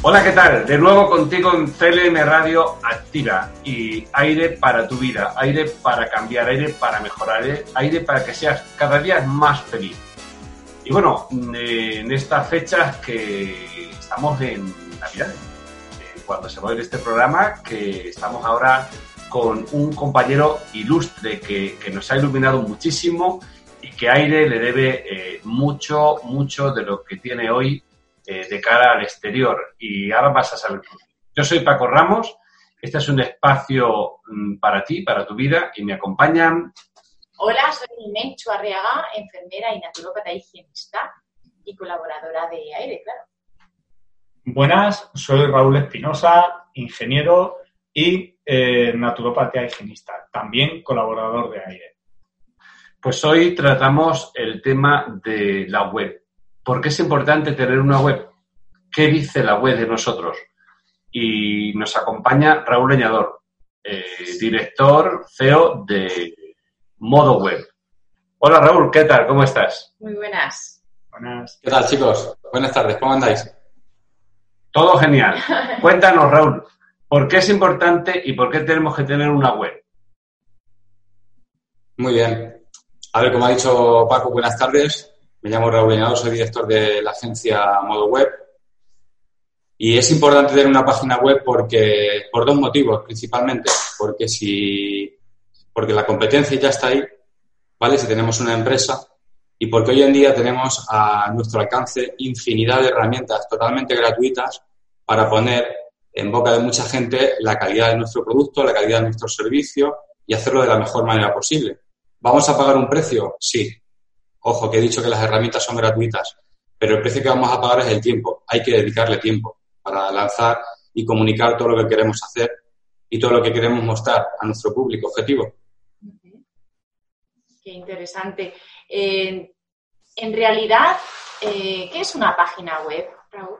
Hola, ¿qué tal? De nuevo contigo en CLM Radio Activa y aire para tu vida, aire para cambiar, aire para mejorar, aire para que seas cada día más feliz. Y bueno, eh, en estas fechas que estamos en Navidad, eh, cuando se va a este programa, que estamos ahora con un compañero ilustre que, nos ha iluminado muchísimo y que Aire le debe eh, mucho, mucho de lo que tiene hoy eh, de cara al exterior. Y ahora vas a saber. Yo soy Paco Ramos, este es un espacio mm, para ti, para tu vida, y me acompañan. Hola, soy Mencho Arriaga, enfermera y naturópata higienista y colaboradora de Aire, claro. Buenas, soy Raúl Espinosa, ingeniero y eh, naturópata higienista, también colaborador de Aire. Pues hoy tratamos el tema de la web, ¿Por qué es importante tener una web? ¿Qué dice la web de nosotros? Y nos acompaña Raúl Leñador, eh, director CEO de Modo Web. Hola Raúl, ¿qué tal? ¿Cómo estás? Muy buenas. Buenas. ¿Qué tal chicos? Buenas tardes, ¿cómo andáis? Todo genial. Cuéntanos Raúl, ¿por qué es importante y por qué tenemos que tener una web? Muy bien. A ver, como ha dicho Paco, buenas tardes. Me llamo Raúl Leñador, soy director de la agencia Modo Web. Y es importante tener una página web porque, por dos motivos principalmente. Porque si, porque la competencia ya está ahí, ¿vale? Si tenemos una empresa y porque hoy en día tenemos a nuestro alcance infinidad de herramientas totalmente gratuitas para poner en boca de mucha gente la calidad de nuestro producto, la calidad de nuestro servicio y hacerlo de la mejor manera posible. ¿Vamos a pagar un precio? Sí. Ojo, que he dicho que las herramientas son gratuitas, pero el precio que vamos a pagar es el tiempo. Hay que dedicarle tiempo para lanzar y comunicar todo lo que queremos hacer y todo lo que queremos mostrar a nuestro público objetivo. Qué interesante. en realidad, eh, ¿qué es una página web, Raúl?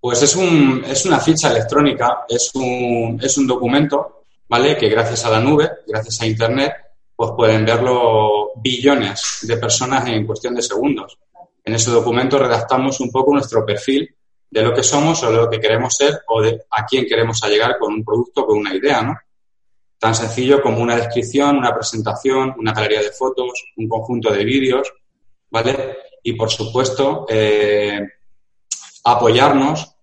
Pues es, un, es una ficha electrónica, es un, es un documento, ¿vale? Que gracias a la nube, gracias a Internet, pues pueden verlo billones de personas en cuestión de segundos. En ese documento redactamos un poco nuestro perfil de lo que somos o de lo que queremos ser o de a quién queremos llegar con un producto, con una idea, ¿no? Tan sencillo como una descripción, una presentación, una galería de fotos, un conjunto de vídeos, ¿vale? Y por supuesto, eh, apoyarnos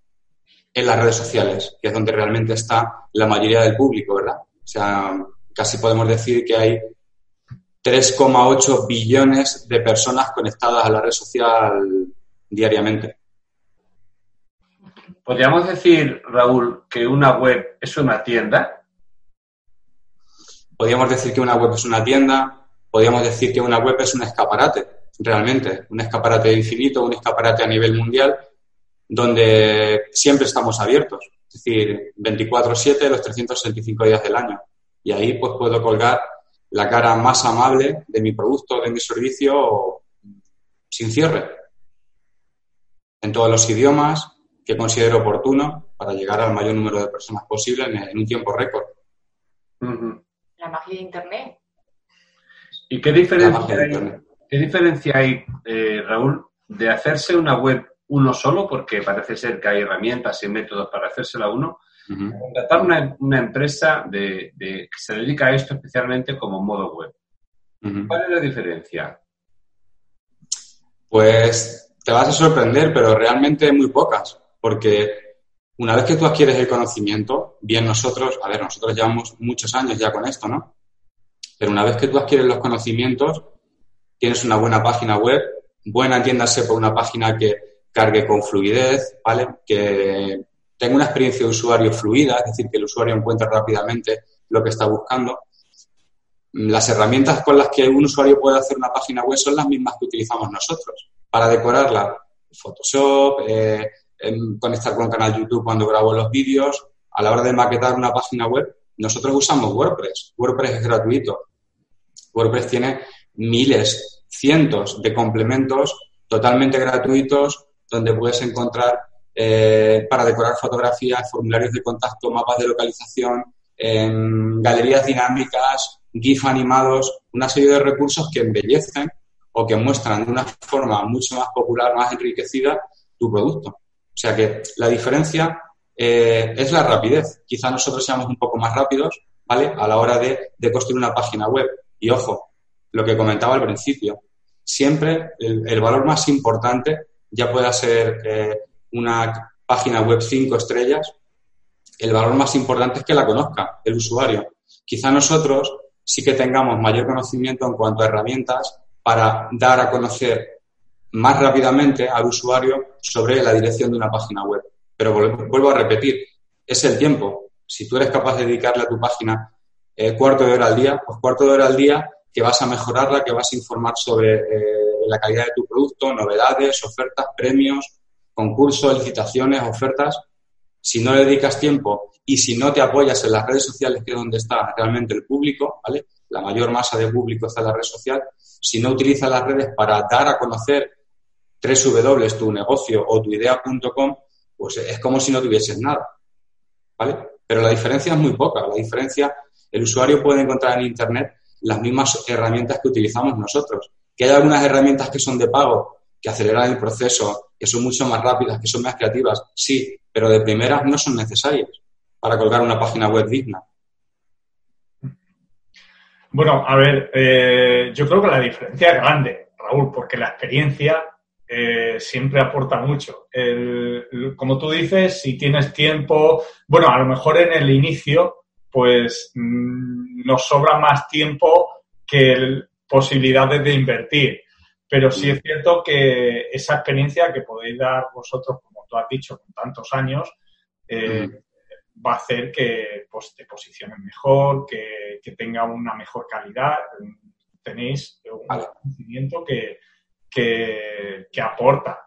en las redes sociales, que es donde realmente está la mayoría del público, ¿verdad? O sea, casi podemos decir que hay 3,8 billones de personas conectadas a la red social diariamente. ¿Podríamos decir, Raúl, que una web es una tienda? Podríamos decir que una web es una tienda, podríamos decir que una web es un escaparate, realmente, un escaparate infinito, un escaparate a nivel mundial, donde siempre estamos abiertos, es decir, 24/7 los 365 días del año. Y ahí pues puedo colgar la cara más amable de mi producto, de mi servicio, sin cierre, en todos los idiomas que considero oportuno para llegar al mayor número de personas posible en, un tiempo récord. La magia de Internet. ¿Y qué diferencia hay, ¿qué diferencia hay eh, Raúl, de hacerse una web uno solo, porque parece ser que hay herramientas y métodos para hacérsela uno, Contratar una, empresa de, que se dedica a esto especialmente como modo web. ¿Cuál es la diferencia? Pues te vas a sorprender, pero realmente muy pocas, porque una vez que tú adquieres el conocimiento, bien nosotros, a ver, nosotros llevamos muchos años ya con esto, ¿no? Pero una vez que tú adquieres los conocimientos, tienes una buena página web, buena, entiéndase, por una página que cargue con fluidez, ¿vale? Que tenga una experiencia de usuario fluida, es decir, que el usuario encuentre rápidamente lo que está buscando. las herramientas con las que un usuario puede hacer una página web son las mismas que utilizamos nosotros para decorarla. Photoshop, eh, conectar con el canal YouTube cuando grabo los vídeos. A la hora de maquetar una página web, nosotros usamos WordPress. WordPress es gratuito. WordPress tiene miles, cientos de complementos totalmente gratuitos donde puedes encontrar eh, para decorar fotografías, formularios de contacto, mapas de localización, galerías dinámicas, GIF animados, una serie de recursos que embellecen o que muestran de una forma mucho más popular, más enriquecida tu producto. O sea que la diferencia eh, es la rapidez. Quizá nosotros seamos un poco más rápidos, ¿vale? A la hora de, construir una página web. Y ojo, lo que comentaba al principio, siempre el, valor más importante, ya pueda ser eh, una página web cinco estrellas, el valor más importante es que la conozca el usuario. Quizá nosotros sí que tengamos mayor conocimiento en cuanto a herramientas para dar a conocer más rápidamente al usuario sobre la dirección de una página web. Pero vuelvo a repetir, es el tiempo. Si tú eres capaz de dedicarle a tu página eh, cuarto de hora al día, pues cuarto de hora al día que vas a mejorarla, que vas a informar sobre eh, la calidad de tu producto, novedades, ofertas, premios, concursos, licitaciones, ofertas. Si no le dedicas tiempo y si no te apoyas en las redes sociales, que es donde está realmente el público, ¿vale? La mayor masa de público está en la red social. Si no utilizas las redes para dar a conocer W, tu negocio o tu idea.com, pues es como si no tuvieses nada. ¿Vale? Pero la diferencia es muy poca. La diferencia, el usuario puede encontrar en Internet las mismas herramientas que utilizamos nosotros. Que hay algunas herramientas que son de pago, que aceleran el proceso, que son mucho más rápidas, que son más creativas, sí, pero de primeras no son necesarias para colgar una página web digna. Bueno, a ver, eh, yo creo que la diferencia es grande, Raúl, porque la experiencia eh, siempre aporta mucho. como tú dices, si tienes tiempo, bueno, a lo mejor en el inicio pues mm, nos sobra más tiempo que posibilidades de invertir. Pero sí es cierto que esa experiencia que podéis dar vosotros, como tú has dicho, con tantos años, eh, va a hacer que pues, te posiciones mejor, que, tenga una mejor calidad. Tenéis un conocimiento que, que, aporta.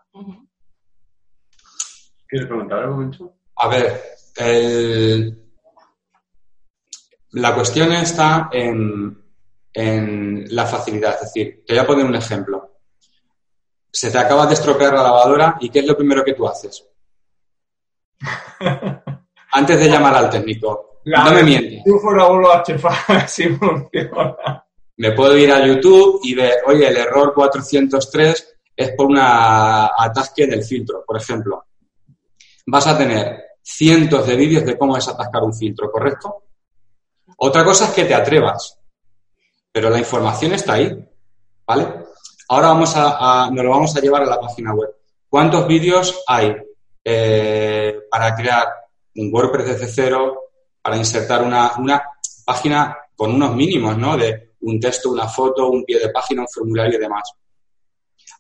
¿Quieres preguntar algo, momento? A ver, el, la cuestión está en, la facilidad. Es decir, te voy a poner un ejemplo. Se te acaba de estropear la lavadora y ¿qué es lo primero que tú haces? Antes de llamar al técnico. no me mientes. Me puedo ir a YouTube y ver, oye, el error 403 es por una atasque del filtro, por ejemplo. Vas a tener cientos de vídeos de cómo desatascar un filtro, ¿correcto? Otra cosa es que te atrevas, pero la información está ahí, ¿vale? Ahora vamos a, nos lo vamos a llevar a la página web. ¿Cuántos vídeos hay eh, para crear un WordPress desde cero, para insertar una, una página con unos mínimos, ¿no? De un texto, una foto, un pie de página, un formulario y demás.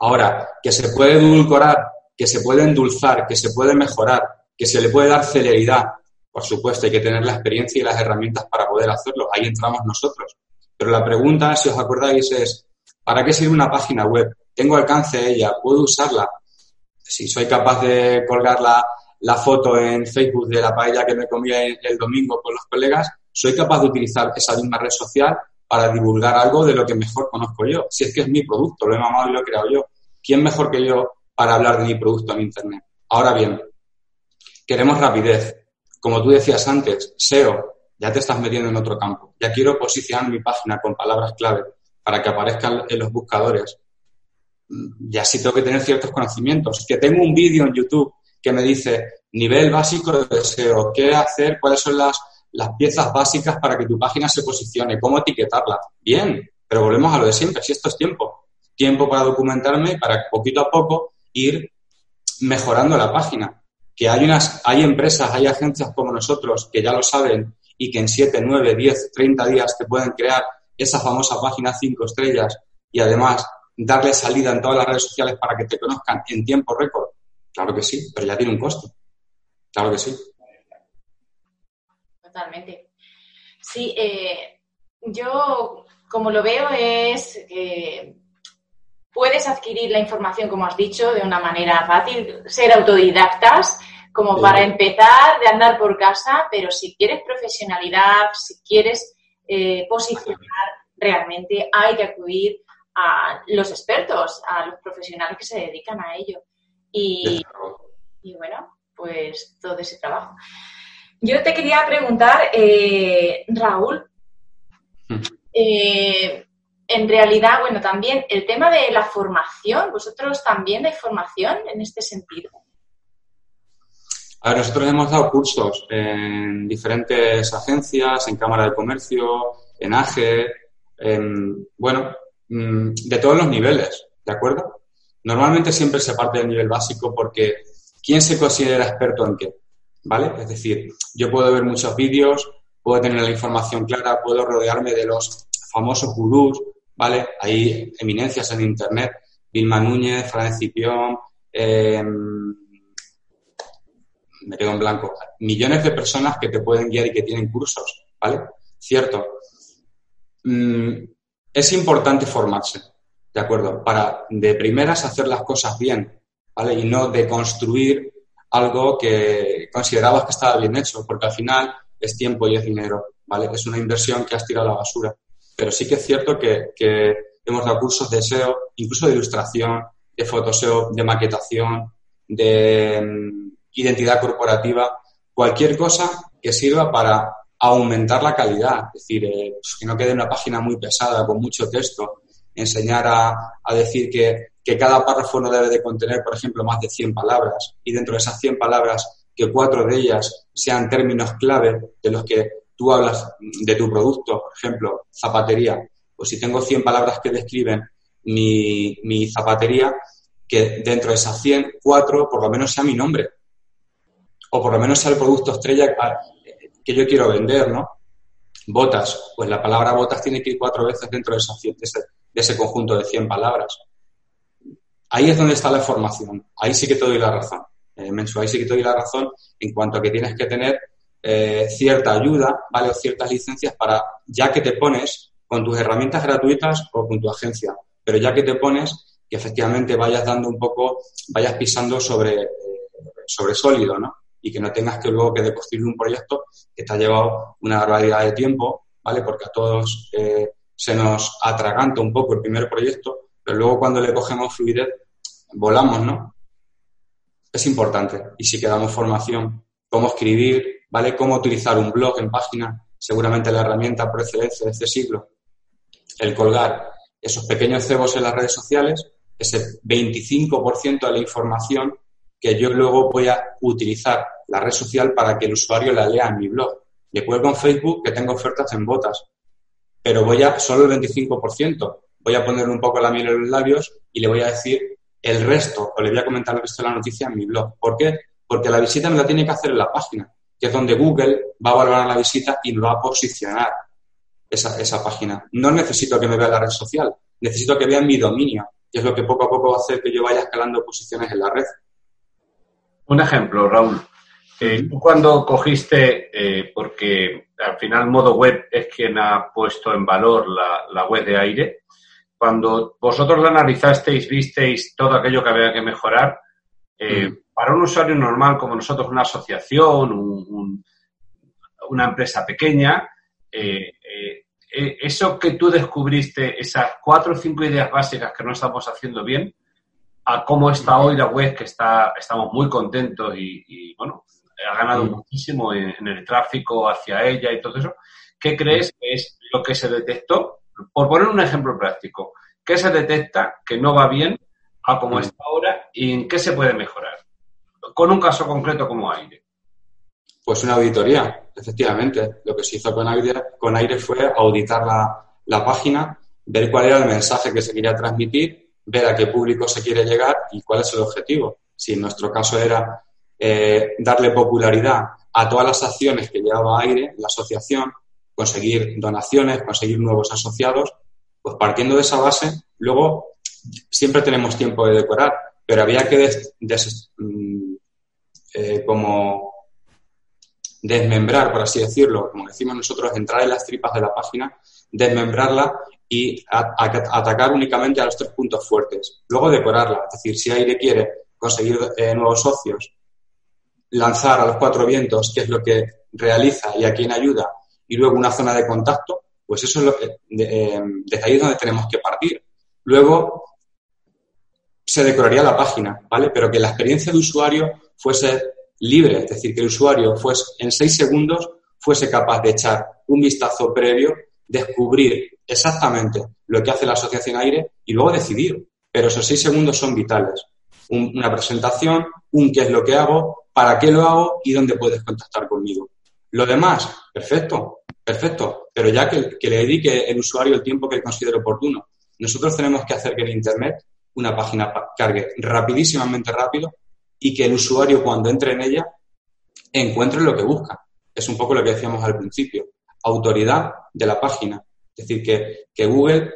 Ahora, que se puede edulcorar, que se puede endulzar, que se puede mejorar, que se le puede dar celeridad, por supuesto, hay que tener la experiencia y las herramientas para poder hacerlo. Ahí entramos nosotros. Pero la pregunta, si os acordáis, es, ¿para qué sirve una página web? ¿Tengo alcance ella? ¿Puedo usarla? Si soy capaz de colgar la, foto en Facebook de la paella que me comí el domingo con los colegas, ¿soy capaz de utilizar esa misma red social para divulgar algo de lo que mejor conozco yo? Si es que es mi producto, lo he mamado y lo he creado yo. ¿Quién mejor que yo para hablar de mi producto en Internet? Ahora bien, queremos rapidez, como tú decías antes, SEO, ya te estás metiendo en otro campo. Ya quiero posicionar mi página con palabras clave para que aparezcan en los buscadores. Ya sí tengo que tener ciertos conocimientos. Que tengo un vídeo en YouTube que me dice nivel básico de SEO, qué hacer, cuáles son las, las piezas básicas para que tu página se posicione, cómo etiquetarla. Bien, pero volvemos a lo de siempre, si esto es tiempo. Tiempo para documentarme, para poquito a poco ir mejorando la página que hay, unas, hay empresas, hay agencias como nosotros que ya lo saben y que en 7, 9, 10, 30 días te pueden crear esa famosa página 5 estrellas y además darle salida en todas las redes sociales para que te conozcan en tiempo récord. Claro que sí, pero ya tiene un costo. Claro que sí. Totalmente. Sí, eh, yo como lo veo es que puedes adquirir la información, como has dicho, de una manera fácil, ser autodidactas, como para empezar de andar por casa, pero si quieres profesionalidad, si quieres eh, posicionar, realmente hay que acudir a los expertos, a los profesionales que se dedican a ello. Y, bueno, pues todo ese trabajo. Yo te quería preguntar, eh, Raúl, eh, en realidad, bueno, también el tema de la formación, ¿vosotros también dais formación en este sentido? A ver, nosotros hemos dado cursos en diferentes agencias, en Cámara de Comercio, en AGE, en, bueno, mm, de todos los niveles, ¿de acuerdo? Normalmente siempre se parte del nivel básico porque ¿quién se considera experto en qué? ¿Vale? Es decir, yo puedo ver muchos vídeos, puedo tener la información clara, puedo rodearme de los famosos gurús, ¿vale? Hay eminencias en Internet, Vilma Núñez, Fran Cipión, em, me quedo en blanco, millones de personas que te pueden guiar y que tienen cursos, ¿vale? Cierto. Mm, es importante formarse, ¿de acuerdo? Para de primeras hacer las cosas bien, ¿vale? Y no de construir algo que considerabas que estaba bien hecho, porque al final es tiempo y es dinero, ¿vale? Es una inversión que has tirado a la basura. Pero sí que es cierto que, hemos dado cursos de SEO, incluso de ilustración, de fotoseo, de maquetación, de mm, identidad corporativa, cualquier cosa que sirva para aumentar la calidad, es decir, eh, pues que no quede una página muy pesada con mucho texto, enseñar a, decir que, que, cada párrafo no debe de contener, por ejemplo, más de 100 palabras y dentro de esas 100 palabras que cuatro de ellas sean términos clave de los que tú hablas de tu producto, por ejemplo, zapatería, pues si tengo 100 palabras que describen mi, mi zapatería, que dentro de esas 100, cuatro por lo menos sea mi nombre. O por lo menos sea el producto estrella que yo quiero vender, ¿no? Botas, pues la palabra botas tiene que ir cuatro veces dentro de, ese, de ese conjunto de 100 palabras. Ahí es donde está la formación. Ahí sí que te doy la razón. Eh, ahí sí que te doy la razón en cuanto a que tienes que tener eh, cierta ayuda, ¿vale? O ciertas licencias para, ya que te pones con tus herramientas gratuitas o con tu agencia, pero ya que te pones, que efectivamente vayas dando un poco, vayas pisando sobre, eh, sobre sólido, ¿no? Y que no tengas que luego que de construir un proyecto que te ha llevado una barbaridad de tiempo, ¿vale? Porque a todos eh, se nos atraganta un poco el primer proyecto, pero luego cuando le cogemos fluidez, volamos, ¿no? Es importante. Y si quedamos formación, cómo escribir, ¿vale? Cómo utilizar un blog en página, seguramente la herramienta por excelencia de este siglo. El colgar esos pequeños cebos en las redes sociales, ese 25% de la información que yo luego voy a utilizar la red social para que el usuario la lea en mi blog. Le cuelgo en Facebook que tengo ofertas en botas, pero voy a solo el 25%. Voy a poner un poco la miel en los labios y le voy a decir el resto, o le voy a comentar el resto de la noticia en mi blog. ¿Por qué? Porque la visita me la tiene que hacer en la página que es donde Google va a valorar la visita y me va a posicionar esa, esa página. No necesito que me vea la red social, necesito que vean mi dominio, que es lo que poco a poco va a hacer que yo vaya escalando posiciones en la red. Un ejemplo, Raúl. Eh, tú cuando cogiste, eh, porque al final modo web es quien ha puesto en valor la, web de aire, cuando vosotros la analizasteis, visteis todo aquello que había que mejorar, eh, mm para un usuario normal como nosotros, una asociación, una empresa pequeña, eh, eso que tú descubriste, esas cuatro o cinco ideas básicas que no estamos haciendo bien, a cómo está hoy la web, que está, estamos muy contentos y, bueno, ha ganado muchísimo en, el tráfico hacia ella y todo eso. ¿Qué crees que es lo que se detectó? Por poner un ejemplo práctico, ¿qué se detecta que no va bien a cómo está ahora y en qué se puede mejorar? con un caso concreto como aire? Pues una auditoría, efectivamente. Lo que se hizo con aire, con aire fue auditar la, página, ver cuál era el mensaje que se quería transmitir, ver a qué público se quiere llegar y cuál es el objetivo. Si en nuestro caso era eh, darle popularidad a todas las acciones que llevaba aire, la asociación, conseguir donaciones, conseguir nuevos asociados, pues partiendo de esa base, luego siempre tenemos tiempo de decorar, pero había que mm, eh, como desmembrar, por así decirlo, como decimos nosotros, entrar en las tripas de la página, desmembrarla y atacar únicamente a los tres puntos fuertes. Luego decorarla, es decir, si Aire quiere conseguir eh, nuevos socios, lanzar a los cuatro vientos qué es lo que realiza y a quién ayuda, y luego una zona de contacto, pues eso es lo que, eh, desde ahí es donde tenemos que partir. Luego se decoraría la página, ¿vale? Pero que la experiencia de usuario fuese libre, es decir, que el usuario fuese en seis segundos fuese capaz de echar un vistazo previo, descubrir exactamente lo que hace la asociación aire y luego decidir. Pero esos seis segundos son vitales. una presentación, un qué es lo que hago, para qué lo hago y dónde puedes contactar conmigo. Lo demás, perfecto, perfecto, pero ya que, le dedique el usuario el tiempo que considere oportuno. Nosotros tenemos que hacer que en Internet una página cargue rapidísimamente rápido y que el usuario cuando entre en ella encuentre lo que busca. Es un poco lo que decíamos al principio. Autoridad de la página. Es decir, que, que Google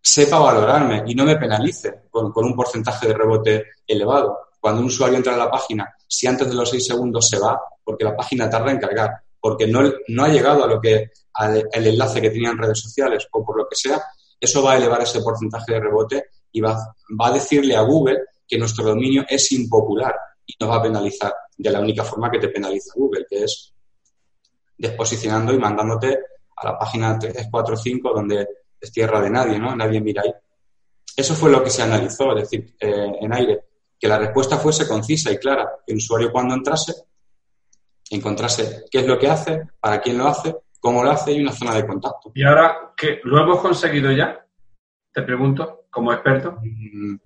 sepa valorarme y no me penalice con, con, un porcentaje de rebote elevado. Cuando un usuario entra en la página, si antes de los seis segundos se va, porque la página tarda en cargar, porque no, no ha llegado a lo que al el enlace que tenía en redes sociales o por lo que sea, eso va a elevar ese porcentaje de rebote y va, va a decirle a Google que nuestro dominio es impopular y nos va a penalizar de la única forma que te penaliza Google, que es desposicionando y mandándote a la página 3, 4, 5, donde es tierra de nadie, ¿no? Nadie mira ahí. Eso fue lo que se analizó, es decir, eh, en aire, que la respuesta fuese concisa y clara, que el usuario cuando entrase encontrase qué es lo que hace, para quién lo hace, cómo lo hace y una zona de contacto. ¿Y ahora qué? ¿Lo hemos conseguido ya? Te pregunto, como experto. Mm,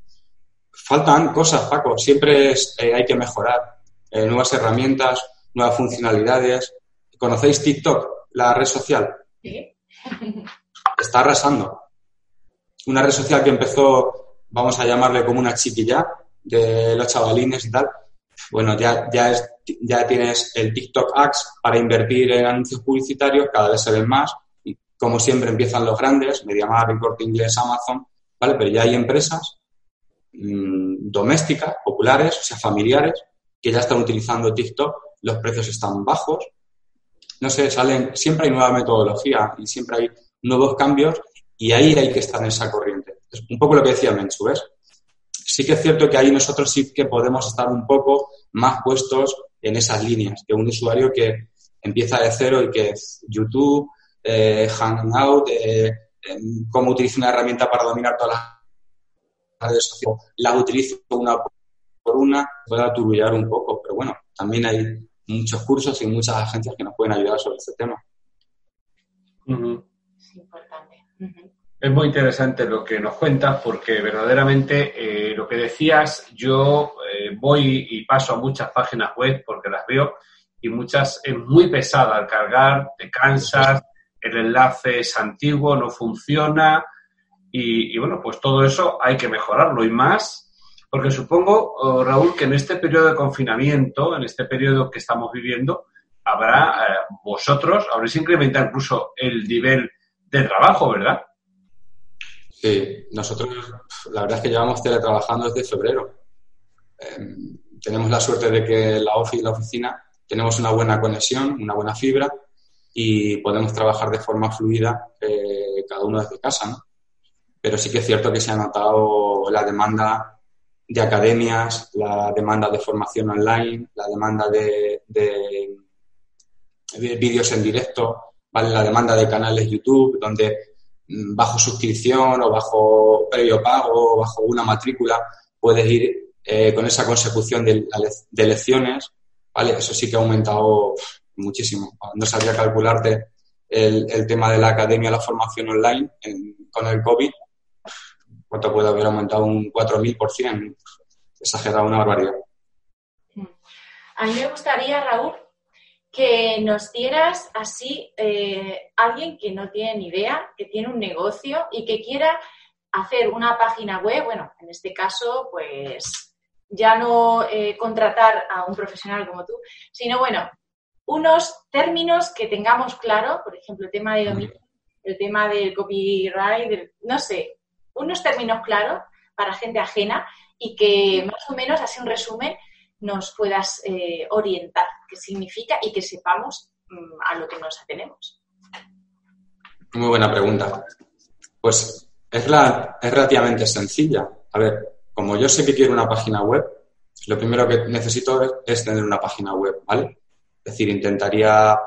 faltan cosas, Paco. Siempre eh, hay que mejorar. Eh, nuevas herramientas, nuevas funcionalidades. ¿Conocéis TikTok, la red social? Sí. Está arrasando. Una red social que empezó, vamos a llamarle como una chiquilla, de los chavalines y tal. Bueno, ya, ya, es, ya tienes el TikTok Ads para invertir en anuncios publicitarios, cada vez se ven más. Y como siempre empiezan los grandes, MediaMarkt, Corte Inglés, Amazon, ¿vale? Pero ya hay empresas Mm, domésticas, populares, o sea, familiares, que ya están utilizando TikTok, los precios están bajos. No sé, salen, siempre hay nueva metodología y siempre hay nuevos cambios y ahí hay que estar en esa corriente. Es un poco lo que decía Menchu. Sí que es cierto que ahí nosotros sí que podemos estar un poco más puestos en esas líneas que un usuario que empieza de cero y que es YouTube, eh, Hangout, eh, cómo utiliza una herramienta para dominar todas las redes sociales, las utilizo una por una, puede aturullar un poco, pero bueno, también hay muchos cursos y muchas agencias que nos pueden ayudar sobre este tema. Es importante. Es muy interesante lo que nos cuentas porque verdaderamente eh, lo que decías, yo eh, voy y paso a muchas páginas web porque las veo y muchas es muy pesada al cargar, te cansas, el enlace es antiguo, no funciona, y, bueno, pues todo eso hay que mejorarlo y más, porque supongo, oh, Raúl, que en este periodo de confinamiento, en este periodo que estamos viviendo, habrá eh, vosotros, habréis incrementado incluso el nivel de trabajo, ¿verdad? Sí, nosotros la verdad es que llevamos teletrabajando desde febrero. Em, tenemos la suerte de que la OFI la oficina tenemos una buena conexión, una buena fibra y podemos trabajar de forma fluida eh, cada uno desde casa, ¿no? pero sí que es cierto que se ha notado la demanda de academias, la demanda de formación online, la demanda de, vídeos en directo, ¿vale? la demanda de canales YouTube, donde bajo suscripción o bajo previo pago o bajo una matrícula puedes ir eh, con esa consecución de, lecciones, ¿vale? Eso sí que ha aumentado muchísimo. No sabía calcularte el, tema de la academia, la formación online con el COVID, ¿Cuánto puede haber aumentado un 4.000%? Exagerado, una barbaridad. A mí me gustaría, Raúl, que nos dieras así eh, alguien que no tiene ni idea, que tiene un negocio y que quiera hacer una página web, bueno, en este caso, pues ya no eh, contratar a un profesional como tú, sino bueno, unos términos que tengamos claro, por ejemplo, el tema de dominio, el tema del copyright, no sé, unos términos claros para gente ajena y que más o menos, así un resumen, nos puedas eh, orientar qué significa y que sepamos mm, a lo que nos atenemos. Muy buena pregunta. Pues es, es relativamente sencilla. A ver, como yo sé que quiero una página web, lo primero que necesito es, tener una página web, ¿vale? Es decir, intentaría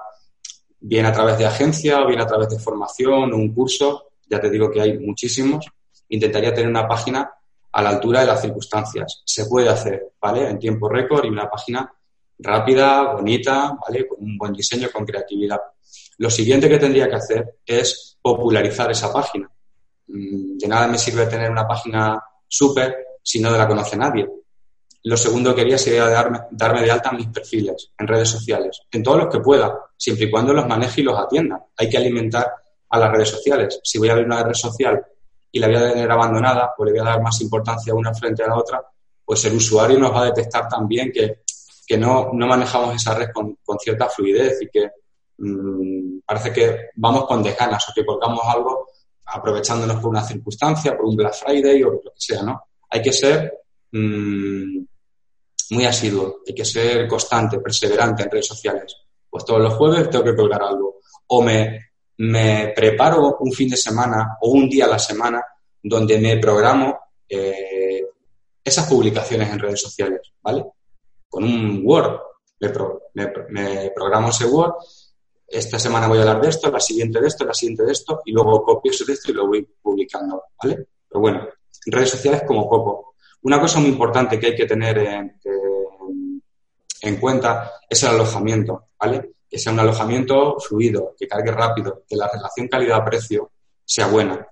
bien a través de agencia o bien a través de formación o un curso, ya te digo que hay muchísimos, intentaría tener una página a la altura de las circunstancias. Se puede hacer, ¿vale? En tiempo récord y una página rápida, bonita, ¿vale? Con un buen diseño, con creatividad. Lo siguiente que tendría que hacer es popularizar esa página. Mm, de nada me sirve tener una página súper si no la conoce nadie. Lo segundo que quería sería darme, darme de alta mis perfiles en redes sociales, en todos los que pueda, siempre y cuando los maneje y los atienda. Hay que alimentar a las redes sociales. Si voy a abrir una red social y la voy a tener abandonada, pues le voy a dar más importancia a una frente a la otra, pues el usuario nos va a detectar también que, que no, no manejamos esa red con, cierta fluidez y que mmm, parece que vamos con desganas o que colgamos algo aprovechándonos por una circunstancia, por un Black Friday o lo que sea, ¿no? Hay que ser mmm, muy asiduo, hay que ser constante, perseverante en redes sociales. Pues todos los jueves tengo que colgar algo. O me, me preparo un fin de semana o un día a la semana donde me programo eh, esas publicaciones en redes sociales, ¿vale? Con un Word. Me, programo ese Word. Esta semana voy a hablar de esto, la siguiente de esto, la siguiente de esto, y luego copio ese texto y lo voy publicando, ¿vale? Pero bueno, en redes sociales como poco. Una cosa muy importante que hay que tener en, en cuenta es el alojamiento, ¿vale? que sea un alojamiento fluido, que cargue rápido, que la relación calidad-precio sea buena.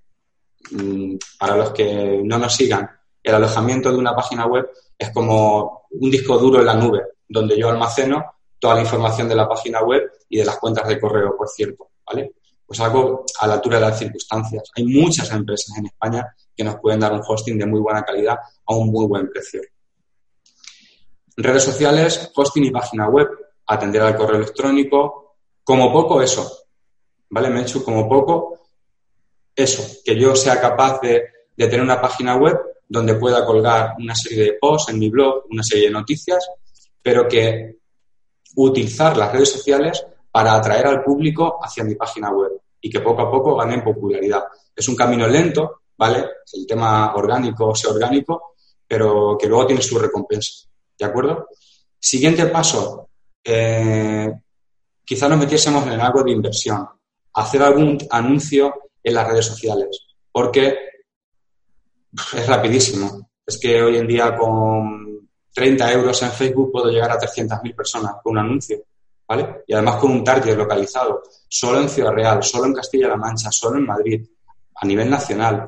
Mm, para los que no nos sigan, el alojamiento de una página web es como un disco duro en la nube, donde yo almaceno toda la información de la página web y de las cuentas de correo, por cierto, ¿vale? Pues algo a la altura de las circunstancias. Hay muchas empresas en España que nos pueden dar un hosting de muy buena calidad a un muy buen precio. Redes sociales, hosting y página web atender al correo electrónico, como poco eso, ¿vale? Me he hecho como poco eso, que yo sea capaz de, tener una página web donde pueda colgar una serie de posts en mi blog, una serie de noticias, pero que utilizar las redes sociales para atraer al público hacia mi página web y que poco a poco gane popularidad. Es un camino lento, ¿vale? El tema orgánico sea orgánico, pero que luego tiene su recompensa. ¿De acuerdo? Siguiente paso, eh, quizá nos metiésemos en algo de inversión, hacer algún anuncio en las redes sociales, porque es rapidísimo. Es que hoy en día con 30 euros en Facebook puedo llegar a 300.000 personas con un anuncio, ¿vale? Y además con un target localizado, solo en Ciudad Real, solo en Castilla-La Mancha, solo en Madrid, a nivel nacional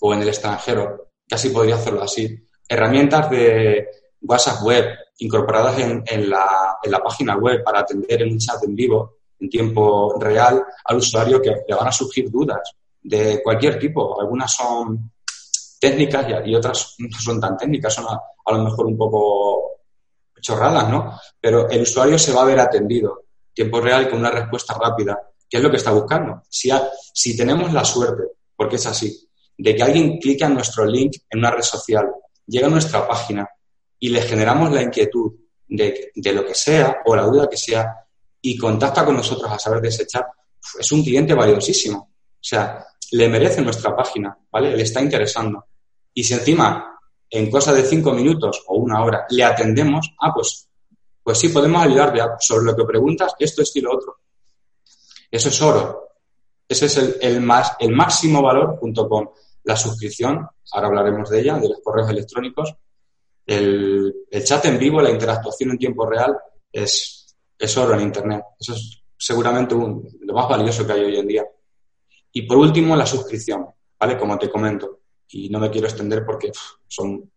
o en el extranjero. Casi podría hacerlo así. Herramientas de WhatsApp web, incorporadas en, la, en, la, página web para atender en un chat en vivo, en tiempo real, al usuario que le van a surgir dudas de cualquier tipo. Algunas son técnicas y, otras no son tan técnicas, son a, lo mejor un poco chorradas, ¿no? Pero el usuario se va a ver atendido en tiempo real y con una respuesta rápida, que es lo que está buscando. Si, si tenemos la suerte, porque es así, de que alguien clique en nuestro link en una red social, llega a nuestra página, y le generamos la inquietud de, de, lo que sea o la duda que sea y contacta con nosotros a saber de ese chat, es un cliente valiosísimo. O sea, le merece nuestra página, ¿vale? Le está interesando. Y si encima, en cosa de cinco minutos o una hora, le atendemos, ah, pues, pues sí, podemos ayudarle sobre lo que preguntas, esto, esto y lo otro. Eso es oro. Ese es el, el, más, el máximo valor junto con la suscripción, ahora hablaremos de ella, de los correos electrónicos, el, chat en vivo, la interactuación en tiempo real es, oro en Internet. Eso es seguramente lo más valioso que hay hoy en día. Y por último, la suscripción, ¿vale? Como te comento. Y no me quiero extender porque son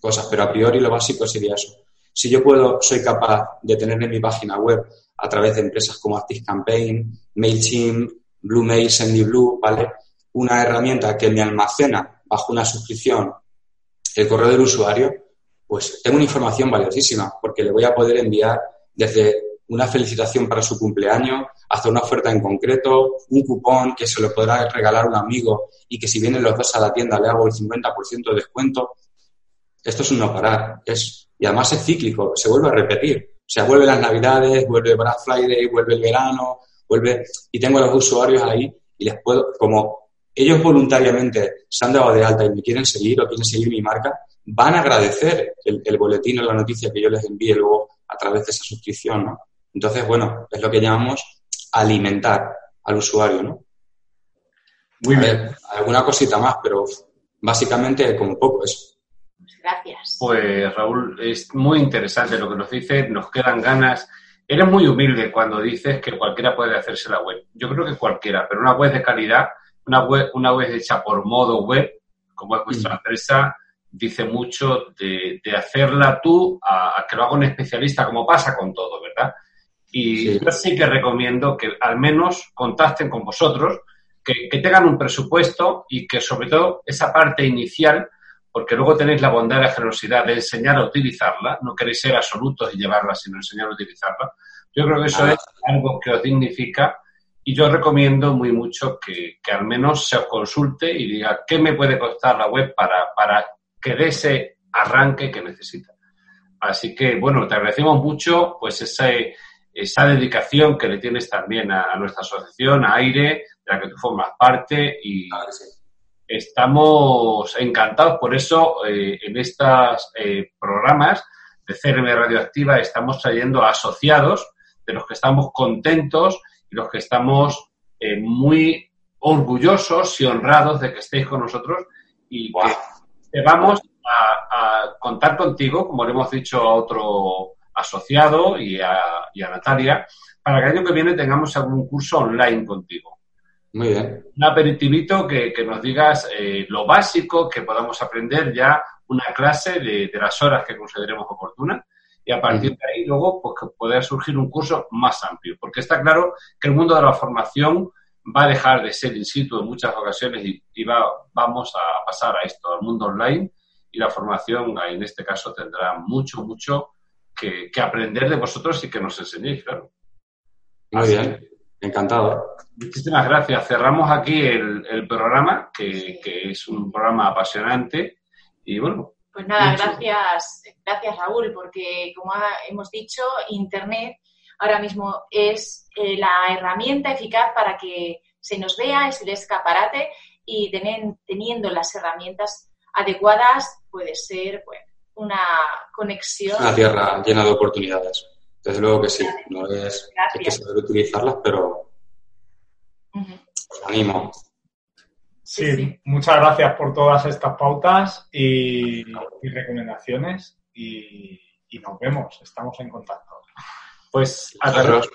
cosas, pero a priori lo básico sería eso. Si yo puedo, soy capaz de tener en mi página web a través de empresas como ActiveCampaign, MailChimp, BlueMail, SendyBlue, ¿vale? Una herramienta que me almacena bajo una suscripción el correo del usuario, pues tengo una información valiosísima porque le voy a poder enviar desde una felicitación para su cumpleaños hasta una oferta en concreto, un cupón que se lo podrá regalar un amigo y que si vienen los dos a la tienda le hago el 50% de descuento. Esto es un no parar. Es, y además es cíclico, se vuelve a repetir. O sea, vuelve las navidades, vuelve Black Friday, vuelve el verano, vuelve... Y tengo a los usuarios ahí y les puedo, como ellos voluntariamente se han dado de alta y me quieren seguir o quieren seguir mi marca, van a agradecer el, boletín o la noticia que yo les envíe luego a través de esa suscripción, ¿no? Entonces, bueno, es lo que llamamos alimentar al usuario, ¿no? Muy bien. alguna cosita más, pero básicamente como poco eso. Gracias. Pues Raúl, es muy interesante lo que nos dice, nos quedan ganas. Eres muy humilde cuando dices que cualquiera puede hacerse la web. Yo creo que cualquiera, pero una web de calidad, una web, una web hecha por modo web, como es vuestra mm. empresa, dice mucho de, hacerla tú a, que lo haga un especialista, como pasa con todo, ¿verdad? Y yo sí que recomiendo que al menos contacten con vosotros, que, que tengan un presupuesto y que sobre todo esa parte inicial porque luego tenéis la bondad y la generosidad de enseñar a utilizarla, no queréis ser absolutos y llevarla, sino enseñar a utilizarla. Yo creo que eso es algo que os dignifica y yo recomiendo muy mucho que, al menos se os consulte y diga qué me puede costar la web para, para que dé ese arranque que necesita. Así que, bueno, te agradecemos mucho pues esa, esa dedicación que le tienes también a, nuestra asociación, a Aire, de la que tú formas parte y, estamos encantados. Por eso, eh, en estos eh, programas de CRM Radioactiva estamos trayendo asociados de los que estamos contentos los que estamos eh, muy orgullosos y honrados de que estéis con nosotros y que vamos a, contar contigo, como le hemos dicho a otro asociado y a, y a Natalia, para que el año que viene tengamos algún curso online contigo. Muy bien. Un aperitivito que, nos digas eh, lo básico, que podamos aprender ya una clase de, las horas que consideremos oportunas y a partir de ahí luego pues, poder surgir un curso más amplio. Porque está claro que el mundo de la formación va a dejar de ser in situ en muchas ocasiones y, va, vamos a pasar a esto, al mundo online y la formación en este caso tendrá mucho, mucho que, aprender de vosotros y que nos enseñéis, claro. Muy bien. Encantado. Muchísimas gracias. Cerramos aquí el, programa, que, es un programa apasionante. Y bueno. Pues nada, gracias, gracias Raúl, porque como hemos dicho, Internet ahora mismo es eh, la herramienta eficaz para que se nos vea, es el escaparate y teniendo las herramientas adecuadas puede ser una conexión. Una tierra llena de oportunidades. Desde luego que sí, no es hay que saber utilizarlas, pero animo. Sí, muchas gracias por todas estas pautas y, recomendaciones y, nos vemos, estamos en contacto. Pues a través,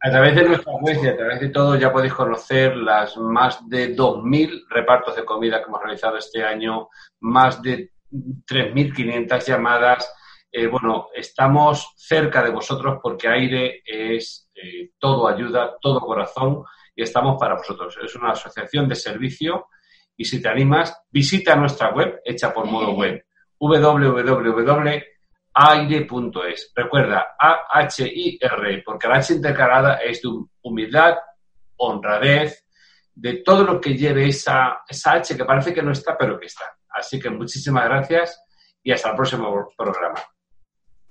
a través, de nuestra web y a través de todo ya podéis conocer las más de 2.000 repartos de comida que hemos realizado este año, más de 3.500 llamadas, eh, bueno, estamos cerca de vosotros porque Aire es eh, todo ayuda, todo corazón y estamos para vosotros. Es una asociación de servicio y si te animas, visita nuestra web hecha por modo web www.aire.es. Recuerda, A-H-I-R, porque la H intercalada es de humildad, honradez, de todo lo que lleve esa, esa H que parece que no está, pero que está. Así que muchísimas gracias y hasta el próximo programa.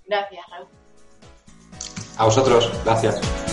Gracias, Raúl. A vosotros, gracias.